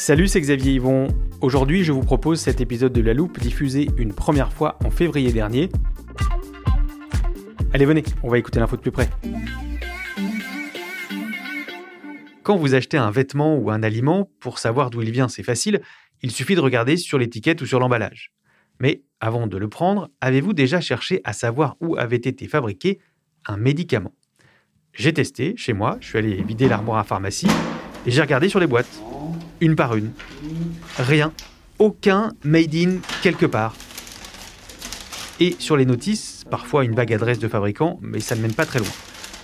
Salut, c'est Xavier Yvon. Aujourd'hui, je vous propose cet épisode de La Loupe diffusé une première fois en février dernier. Allez, venez, on va écouter l'info de plus près. Quand vous achetez un vêtement ou un aliment, pour savoir d'où il vient, c'est facile, il suffit de regarder sur l'étiquette ou sur l'emballage. Mais avant de le prendre, avez-vous déjà cherché à savoir où avait été fabriqué un médicament? J'ai testé chez moi, je suis allé vider l'armoire à pharmacie et j'ai regardé sur les boîtes, une par une. Rien, aucun made in quelque part. Et sur les notices, parfois une vague adresse de fabricant, mais ça ne mène pas très loin.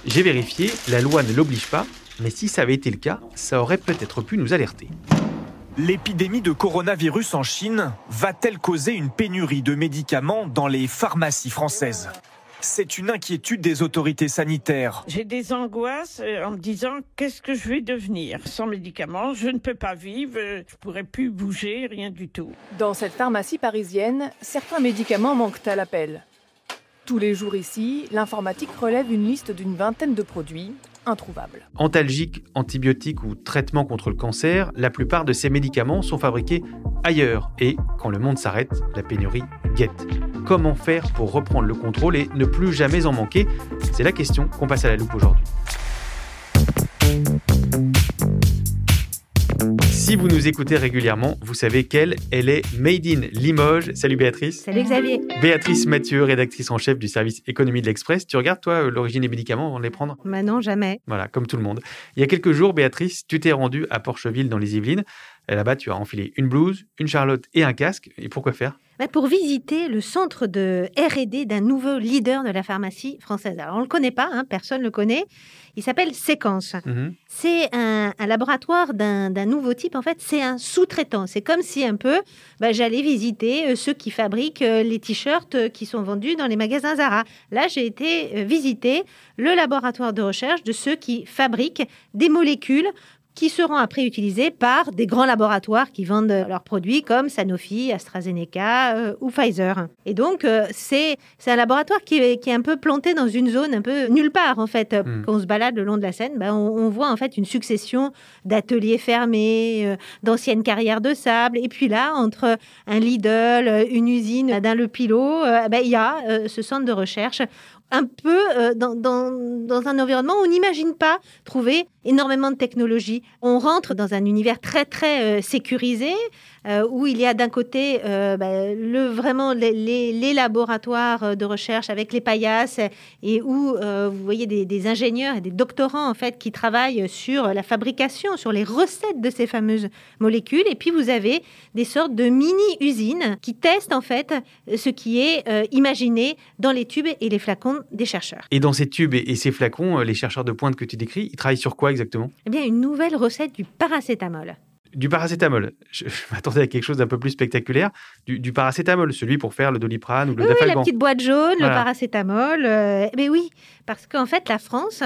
J'ai vérifié, la loi ne l'oblige pas, mais si ça avait été le cas, ça aurait peut-être pu nous alerter. L'épidémie de coronavirus en Chine va-t-elle causer une pénurie de médicaments dans les pharmacies françaises? C'est une inquiétude des autorités sanitaires. J'ai des angoisses euh, en me disant qu'est-ce que je vais devenir sans médicaments? Je ne peux pas vivre, euh, je pourrais plus bouger, rien du tout. Dans cette pharmacie parisienne, certains médicaments manquent à l'appel. Tous les jours ici, l'informatique relève une liste d'une vingtaine de produits introuvables. Antalgiques, antibiotiques ou traitements contre le cancer, la plupart de ces médicaments sont fabriqués ailleurs. Et quand le monde s'arrête, la pénurie guette. Comment faire pour reprendre le contrôle et ne plus jamais en manquer? C'est la question qu'on passe à la loupe aujourd'hui. Si vous nous écoutez régulièrement, vous savez qu'elle, elle est Made in Limoges. Salut Béatrice. Salut Xavier. Béatrice Mathieu, rédactrice en chef du service économie de l'Express. Tu regardes, toi, l'origine des médicaments avant de les prendre? Bah non, jamais. Voilà, comme tout le monde. Il y a quelques jours, Béatrice, tu t'es rendue à Porcheville dans les Yvelines. Et Là-bas, tu as enfilé une blouse, une charlotte et un casque. Et pourquoi faire? Bah, pour visiter le centre de R&D d'un nouveau leader de la pharmacie française. Alors on le connaît pas, hein, personne le connaît. Il s'appelle Séquence. Mhm. C'est un, un laboratoire d'un nouveau type. En fait, c'est un sous-traitant. C'est comme si un peu, bah, j'allais visiter euh, ceux qui fabriquent euh, les t-shirts euh, qui sont vendus dans les magasins Zara. Là, j'ai été visiter le laboratoire de recherche de ceux qui fabriquent des molécules qui seront après utilisées par des grands laboratoires qui vendent euh, leurs produits comme Sanofi, AstraZeneca euh, ou Pfizer. Et donc, euh, c'est un laboratoire qui est, qui est un peu planté dans une zone un peu nulle part, en fait. Hmm. Quand on se balade le long de la Seine, ben, on, on voit en fait une succession d'ateliers fermés, euh, d'anciennes carrières de sable. Et puis là, entre un Lidl, une usine d'un Le Pilot, ben, il y a ce centre de recherche un peu euh, dans, un environnement où on n'imagine pas trouver énormément de technologies. On rentre dans un univers très, très euh, sécurisé, euh, où il y a d'un côté euh, bah, le, vraiment les, les- les laboratoires euh, de recherche avec les paillasses, et où euh, vous voyez des, des ingénieurs et des doctorants en fait qui travaillent sur la fabrication, sur les recettes de ces fameuses molécules. Et puis vous avez des sortes de mini-usines qui testent en fait ce qui est imaginé dans les tubes et les flacons des chercheurs. Et dans ces tubes et et ces flacons, les chercheurs de pointe que tu décris, ils travaillent sur quoi exactement? Eh bien, une nouvelle recette du paracétamol. Du paracétamol. Je, je m'attendais à quelque chose d'un peu plus spectaculaire. Du, du paracétamol, celui pour faire le doliprane ou le Oui, oui, la dafalgan. petite boîte jaune, Voilà. le paracétamol. euh, mais oui, parce qu'en fait, la France,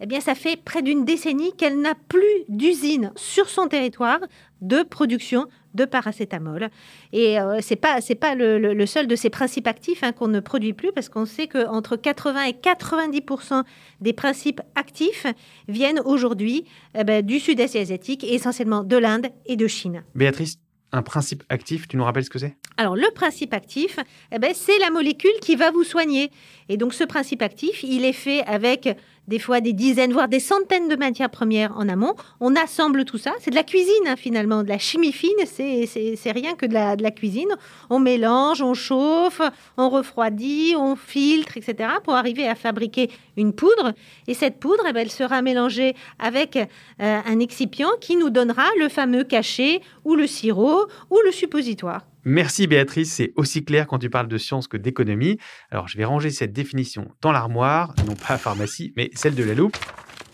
eh bien, ça fait près d'une décennie qu'elle n'a plus d'usine sur son territoire de production de paracétamol. Et euh, c'est pas c'est pas le, le- le seul de ces principes actifs hein, qu'on ne produit plus, parce qu'on sait qu'entre 80 et 90% des principes actifs viennent aujourd'hui eh ben, du sud-est asiatique, et essentiellement de l'Inde et de Chine. Béatrice, un principe actif, tu nous rappelles ce que c'est? Alors, le principe actif, eh ben, c'est la molécule qui va vous soigner. Et donc, ce principe actif, il est fait avec des fois des dizaines, voire des centaines de matières premières en amont. On assemble tout ça. C'est de la cuisine, hein, finalement. De la chimie fine, c'est rien que de la, de la cuisine. On mélange, on chauffe, on refroidit, on filtre, etc. pour arriver à fabriquer une poudre. Et cette poudre, eh ben, elle sera mélangée avec euh, un excipient qui nous donnera le fameux cachet ou le sirop ou le suppositoire. Merci Béatrice, c'est aussi clair quand tu parles de science que d'économie. Alors je vais ranger cette définition dans l'armoire, non pas pharmacie, mais celle de la loupe.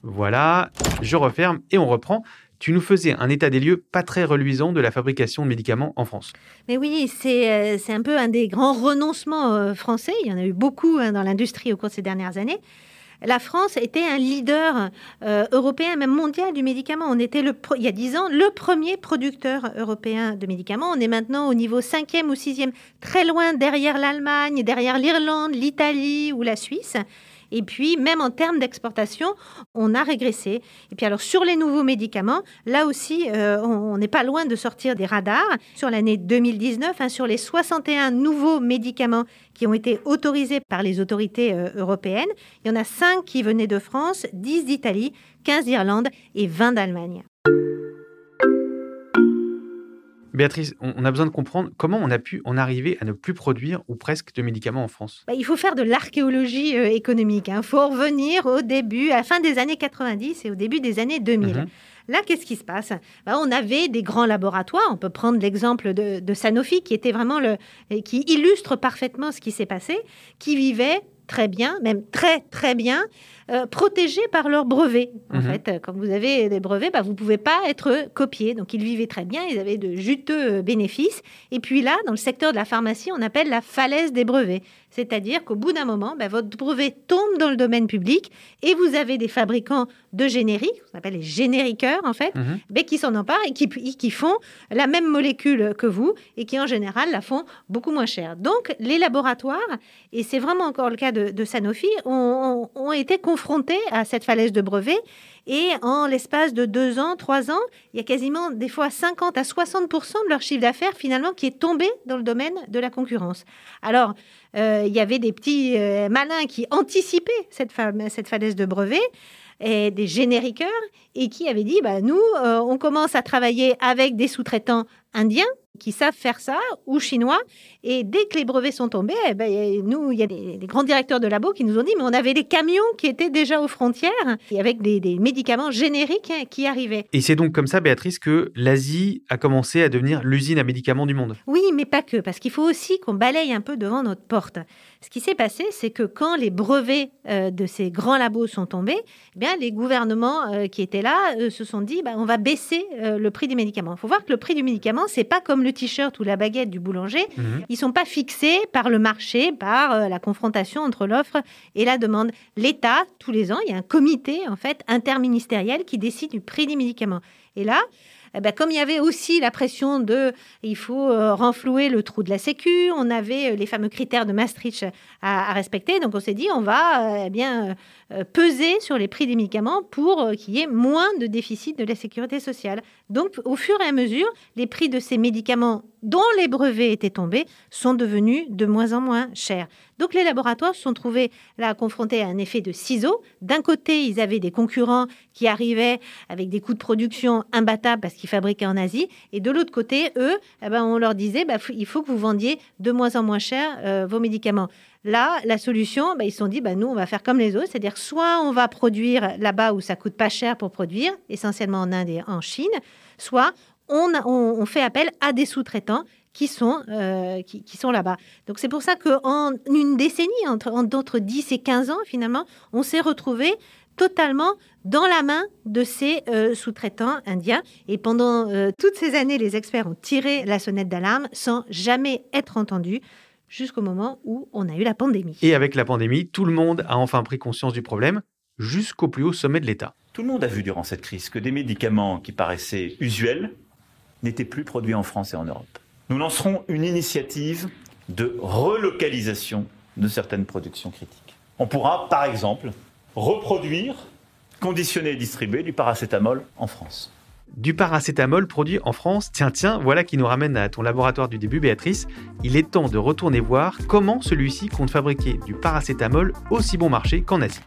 Voilà, je referme et on reprend. Tu nous faisais un état des lieux pas très reluisant de la fabrication de médicaments en France. Mais oui, c'est euh, un peu un des grands renoncements euh, français. Il y en a eu beaucoup hein, dans l'industrie au cours de ces dernières années. La France était un leader euh, européen, même mondial du médicament. On était, le il y a dix ans, le premier producteur européen de médicaments. On est maintenant au niveau cinquième ou sixième, très loin derrière l'Allemagne, derrière l'Irlande, l'Italie ou la Suisse. Et puis, même en termes d'exportation, on a régressé. Et puis, alors, sur les nouveaux médicaments, là aussi, euh, on n'est pas loin de sortir des radars. Sur l'année 2019, hein, sur les 61 nouveaux médicaments qui ont été autorisés par les autorités euh, européennes, il y en a 5 qui venaient de France, 10 d'Italie, 15 d'Irlande et 20 d'Allemagne. Béatrice, on a besoin de comprendre comment on a pu en arriver à ne plus produire ou presque de médicaments en France. Bah, il faut faire de l'archéologie euh, économique. Il hein. faut revenir au début, à la fin des années 90 et au début des années 2000. Mhm. Là, qu'est-ce qui se passe? Bah, On avait des grands laboratoires. On peut prendre l'exemple de, de, Sanofi, qui était vraiment le, qui illustre parfaitement ce qui s'est passé, qui vivait très bien, même très très bien, euh, protégés par leurs brevets. En mhm. fait, euh, quand vous avez des brevets, bah, vous ne pouvez pas être copié. Donc, ils vivaient très bien, ils avaient de juteux euh, bénéfices. Et puis là, dans le secteur de la pharmacie, on appelle la falaise des brevets. C'est-à-dire qu'au bout d'un moment, bah, votre brevet tombe dans le domaine public et vous avez des fabricants de génériques, on appelle les génériqueurs en fait, mhm. mais qui s'en emparent et qui, qui font la même molécule que vous et qui en général la font beaucoup moins cher. Donc, les laboratoires, et c'est vraiment encore le cas de, Sanofi, ont, ont été confrontés à cette falaise de brevets. Et en l'espace de deux ans, trois ans, il y a quasiment des fois 50 à 60 de leur chiffre d'affaires finalement qui est tombé dans le domaine de la concurrence. Alors, euh, il y avait des petits euh, malins qui anticipaient cette, falaise de brevets et des génériqueurs et qui avaient dit bah, nous, euh, on commence à travailler avec des sous-traitants indiens qui savent faire ça, ou chinois. Et dès que les brevets sont tombés, eh ben, nous, il y a des, grands directeurs de labo qui nous ont dit, mais on avait des camions qui étaient déjà aux frontières, et avec des, médicaments génériques hein, qui arrivaient. Et c'est donc comme ça, Béatrice, que l'Asie a commencé à devenir l'usine à médicaments du monde. Oui, mais pas que, parce qu'il faut aussi qu'on balaye un peu devant notre porte. Ce qui s'est passé, c'est que quand les brevets euh, de ces grands labos sont tombés, eh bien, les gouvernements euh, qui étaient là euh, se sont dit, bah, on va baisser le prix des médicaments. Il faut voir que le prix du médicament, c'est pas comme le t-shirt ou la baguette du boulanger. Mhm. Ils sont pas fixés par le marché, par la confrontation entre l'offre et la demande. L'État, tous les ans, il y a un comité en fait interministériel qui décide du prix des médicaments. Et là, eh ben, comme il y avait aussi la pression de il faut euh, renflouer le trou de la Sécu, on avait euh, les fameux critères de Maastricht à, respecter. Donc on s'est dit on va euh, eh bien peser sur les prix des médicaments pour qu'il y ait moins de déficit de la sécurité sociale. Donc au fur et à mesure, les prix de ces médicaments dont les brevets étaient tombés sont devenus de moins en moins chers. Donc les laboratoires se sont trouvés là confrontés à un effet de ciseaux. D'un côté, ils avaient des concurrents qui arrivaient avec des coûts de production imbattables parce qu'ils fabriquaient en Asie. Et de l'autre côté, eux, eh ben, on leur disait, bah, il faut que vous vendiez de moins en moins cher euh, vos médicaments. Là, la solution, bah, ils se sont dit, bah, nous, on va faire comme les autres, c'est-à-dire soit on va produire là-bas où ça coûte pas cher pour produire, essentiellement en Inde et en Chine, soit on, fait appel à des sous-traitants qui sont, euh, qui, sont là-bas. Donc c'est pour ça qu'en une décennie, entre, entre 10 et 15 ans, finalement, on s'est retrouvé totalement dans la main de ces euh, sous-traitants indiens. Et pendant euh, toutes ces années, les experts ont tiré la sonnette d'alarme sans jamais être entendus jusqu'au moment où on a eu la pandémie. Et avec la pandémie, tout le monde a enfin pris conscience du problème jusqu'au plus haut sommet de l'État. Tout le monde a vu durant cette crise que des médicaments qui paraissaient usuels n'étaient plus produits en France et en Europe nous lancerons une initiative de relocalisation de certaines productions critiques. On pourra, par exemple, reproduire, conditionner et distribuer du paracétamol en France. Du paracétamol produit en France, tiens, tiens, voilà qui nous ramène à ton laboratoire du début, Béatrice. Il est temps de retourner voir comment celui-ci compte fabriquer du paracétamol aussi bon marché qu'en Asie.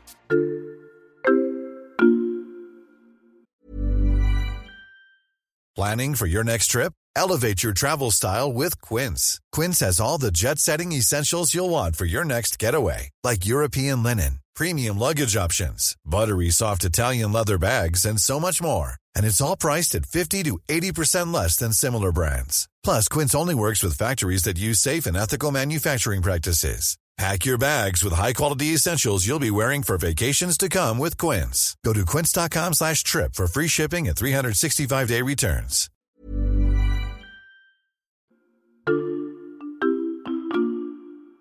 Planning for your next trip? Elevate your travel style with Quince. Quince has all the jet setting essentials you'll want for your next getaway, like European linen, premium luggage options, buttery soft Italian leather bags, and so much more. And it's all priced at 50 to 80% less than similar brands. Plus, Quince only works with factories that use safe and ethical manufacturing practices. Pack your bags with high-quality essentials you'll be wearing for vacations to come with Quince. Go to quince.com slash trip for free shipping and 365-day returns.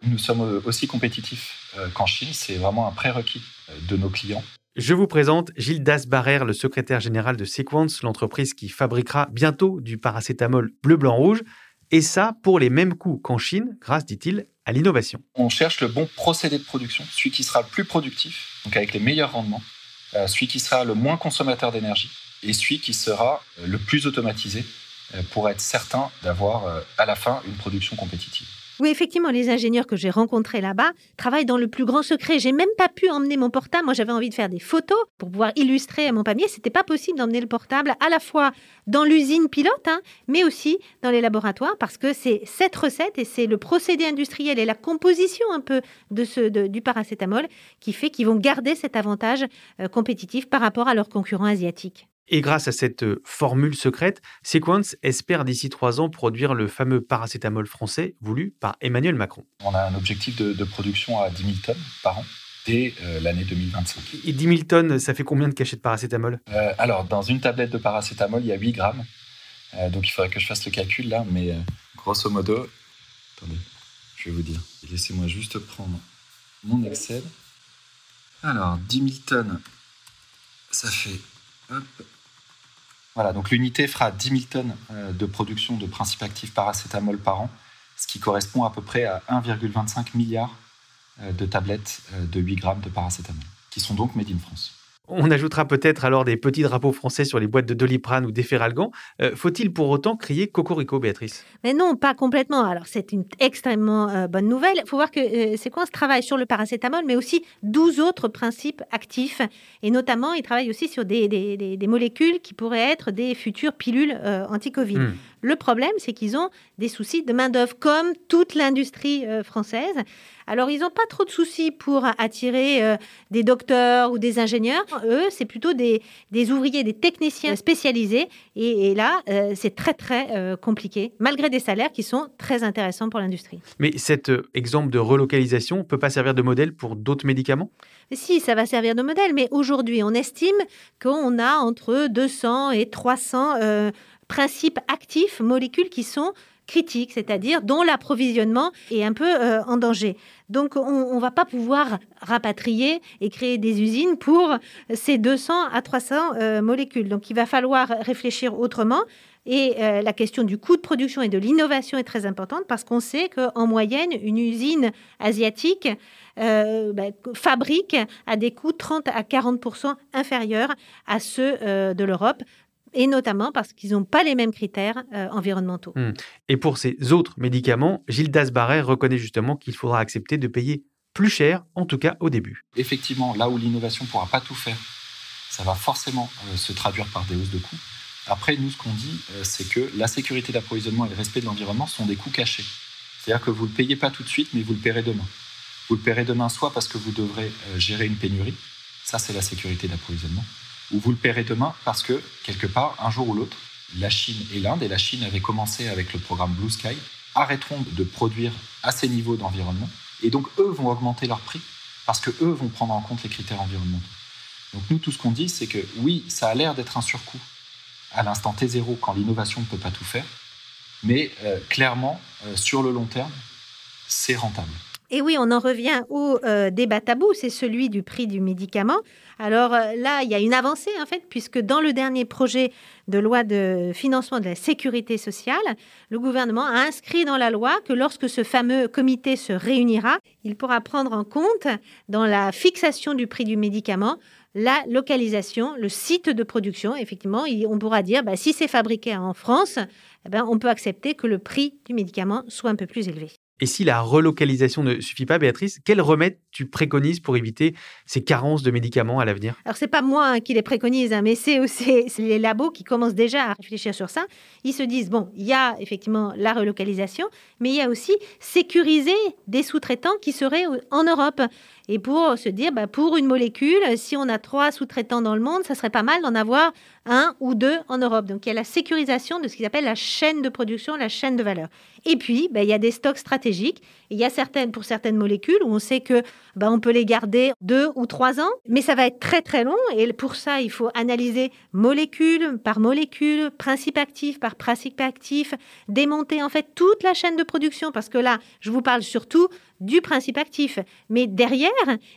Nous sommes aussi compétitifs euh, qu'en Chine. C'est vraiment un prérequis euh, de nos clients. Je vous présente Gilles Dasbarère, le secrétaire général de Sequence, l'entreprise qui fabriquera bientôt du paracétamol bleu-blanc-rouge. Et ça pour les mêmes coûts qu'en Chine, grâce, dit-il, à l'innovation. On cherche le bon procédé de production, celui qui sera le plus productif, donc avec les meilleurs rendements, euh, celui qui sera le moins consommateur d'énergie et celui qui sera euh, le plus automatisé euh, pour être certain d'avoir à la fin une production compétitive. Oui, effectivement, les ingénieurs que j'ai rencontrés là-bas travaillent dans le plus grand secret. J'ai même pas pu emmener mon portable. Moi, j'avais envie de faire des photos pour pouvoir illustrer mon panier. C'était pas possible d'emmener le portable à la fois dans l'usine pilote, hein, mais aussi dans les laboratoires, parce que c'est cette recette et c'est le procédé industriel et la composition un peu de ce, du paracétamol qui fait qu'ils vont garder cet avantage euh, compétitif par rapport à leurs concurrents asiatiques. Et grâce à cette euh, formule secrète, Sequence espère d'ici trois ans produire le fameux paracétamol français voulu par Emmanuel Macron. On a un objectif de, production à 10 000 tonnes par an dès euh, l'année 2025. Et 10 000 tonnes, ça fait combien de cachets de paracétamol? Euh, Alors, dans une tablette de paracétamol, il y a 8 grammes. donc, il faudrait que je fasse le calcul là, mais grosso modo, attendez, je vais vous dire. Laissez-moi juste prendre mon Excel. Alors, 10 000 tonnes, ça fait voilà, donc l'unité fera 10 000 tonnes euh, de production de principes actifs paracétamol par an, ce qui correspond à peu près à 1,25 milliard euh, de tablettes euh, de 8 grammes de paracétamol, qui sont donc made in France. On ajoutera peut-être alors des petits drapeaux français sur les boîtes de Doliprane ou d'Efferalgan. Euh, faut-il pour autant crier Cocorico, Béatrice? Mais non, pas complètement. Alors c'est une extrêmement euh, bonne nouvelle. Il faut voir que euh, Séquence travaille sur le paracétamol, mais aussi 12 autres principes actifs. Et notamment, il travaille aussi sur des, des, molécules qui pourraient être des futures pilules anti-Covid. Hmm. Le problème, c'est qu'ils ont des soucis de main-d'œuvre, comme toute l'industrie française. Alors, ils n'ont pas trop de soucis pour attirer euh, des docteurs ou des ingénieurs. Eux, c'est plutôt des, ouvriers, des techniciens spécialisés. Et, là, euh, c'est très, très euh, compliqué, malgré des salaires qui sont très intéressants pour l'industrie. Mais cet exemple de relocalisation ne peut pas servir de modèle pour d'autres médicaments? Si, ça va servir de modèle, mais aujourd'hui, on estime qu'on a entre 200 et 300 principes actifs, molécules qui sont critiques, c'est-à-dire dont l'approvisionnement est un peu euh, en danger. Donc on ne va pas pouvoir rapatrier et créer des usines pour ces 200 à 300 euh, molécules. Donc il va falloir réfléchir autrement. Et euh, la question du coût de production et de l'innovation est très importante parce qu'on sait qu'en moyenne, une usine asiatique bah, fabrique à des coûts 30 à 40 inférieurs à ceux de l'Europe et notamment parce qu'ils n'ont pas les mêmes critères euh, environnementaux. Hmm. Et pour ces autres médicaments, Gilles Dasbarret reconnaît justement qu'il faudra accepter de payer plus cher, en tout cas au début. Effectivement, là où l'innovation ne pourra pas tout faire, ça va forcément euh, se traduire par des hausses de coûts. Après, nous, ce qu'on dit, euh, c'est que la sécurité d'approvisionnement et le respect de l'environnement sont des coûts cachés. C'est-à-dire que vous ne le payez pas tout de suite, mais vous le paierez demain. Vous le paierez demain soit parce que vous devrez gérer une pénurie, ça c'est la sécurité d'approvisionnement, ou vous le paierez demain parce que, quelque part, un jour ou l'autre, la Chine et l'Inde, et la Chine avait commencé avec le programme Blue Sky, arrêteront de produire à ces niveaux d'environnement, et donc eux vont augmenter leur prix parce que eux vont prendre en compte les critères environnementaux. Donc nous, tout ce qu'on dit, c'est que oui, ça a l'air d'être un surcoût à l'instant T0 quand l'innovation ne peut pas tout faire, mais euh, clairement, euh, sur le long terme, c'est rentable. Et oui, on en revient au euh, débat tabou, c'est celui du prix du médicament. Alors euh, là, il y a une avancée en fait, puisque dans le dernier projet de loi de financement de la sécurité sociale, le gouvernement a inscrit dans la loi que lorsque ce fameux comité se réunira, il pourra prendre en compte dans la fixation du prix du médicament la localisation, le site de production. Effectivement, on pourra dire, bah, si c'est fabriqué en France, eh ben, on peut accepter que le prix du médicament soit un peu plus élevé. Et si la relocalisation ne suffit pas, Béatrice, quel remède tu préconises pour éviter ces carences de médicaments à l'avenir? Alors, c'est pas moi hein, qui les préconise, hein, mais c'est les labos qui commencent déjà à réfléchir sur ça. Ils se disent, bon, il y a effectivement la relocalisation, mais il y a aussi sécuriser des sous-traitants qui seraient en Europe. Et pour se dire, bah, pour une molécule, si on a trois sous-traitants dans le monde, ça serait pas mal d'en avoir un ou deux en Europe. Donc il y a la sécurisation de ce qu'ils appellent la chaîne de production, la chaîne de valeur. Et puis, ben, il y a des stocks stratégiques. Il y a certaines, pour certaines molécules, où on sait que ben, on peut les garder deux ou trois ans, mais ça va être très très long. Et pour ça, il faut analyser molécule par molécule, principe actif par principe actif, démonter en fait toute la chaîne de production, parce que là, je vous parle surtout du principe actif. Mais derrière,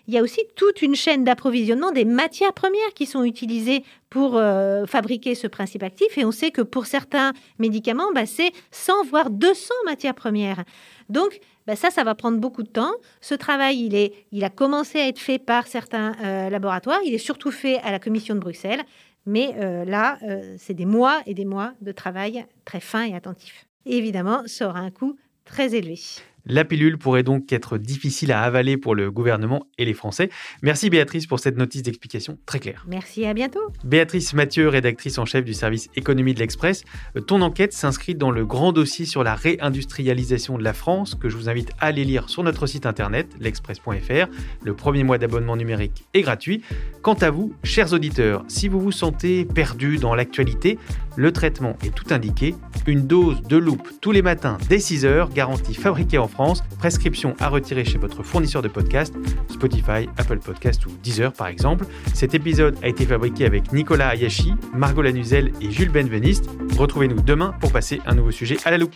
il y a aussi toute une chaîne d'approvisionnement des matières premières qui sont utilisées pour euh, fabriquer ce principe actif. Et on sait que pour certains médicaments, bah, c'est 100 voire 200 matières premières. Donc, bah, ça, ça va prendre beaucoup de temps. Ce travail, il, est, il a commencé à être fait par certains euh, laboratoires. Il est surtout fait à la Commission de Bruxelles. Mais euh, là, c'est des mois et des mois de travail très fin et attentif. évidemment, ça aura un coût très élevé. La pilule pourrait donc être difficile à avaler pour le gouvernement et les Français. Merci Béatrice pour cette notice d'explication très claire. Merci, à bientôt. Béatrice Mathieu, rédactrice en chef du service économie de l'Express. Ton enquête s'inscrit dans le grand dossier sur la réindustrialisation de la France que je vous invite à aller lire sur notre site internet l'express.fr. Le premier mois d'abonnement numérique est gratuit. Quant à vous, chers auditeurs, si vous vous sentez perdu dans l'actualité, le traitement est tout indiqué. Une dose de loupe tous les matins dès 6 heures, garantie fabriquée en France. Prescription à retirer chez votre fournisseur de podcast, Spotify, Apple Podcast ou Deezer par exemple. Cet épisode a été fabriqué avec Nicolas Ayashi, Margot Lanuzel et Jules Benveniste. Retrouvez-nous demain pour passer un nouveau sujet à la loupe.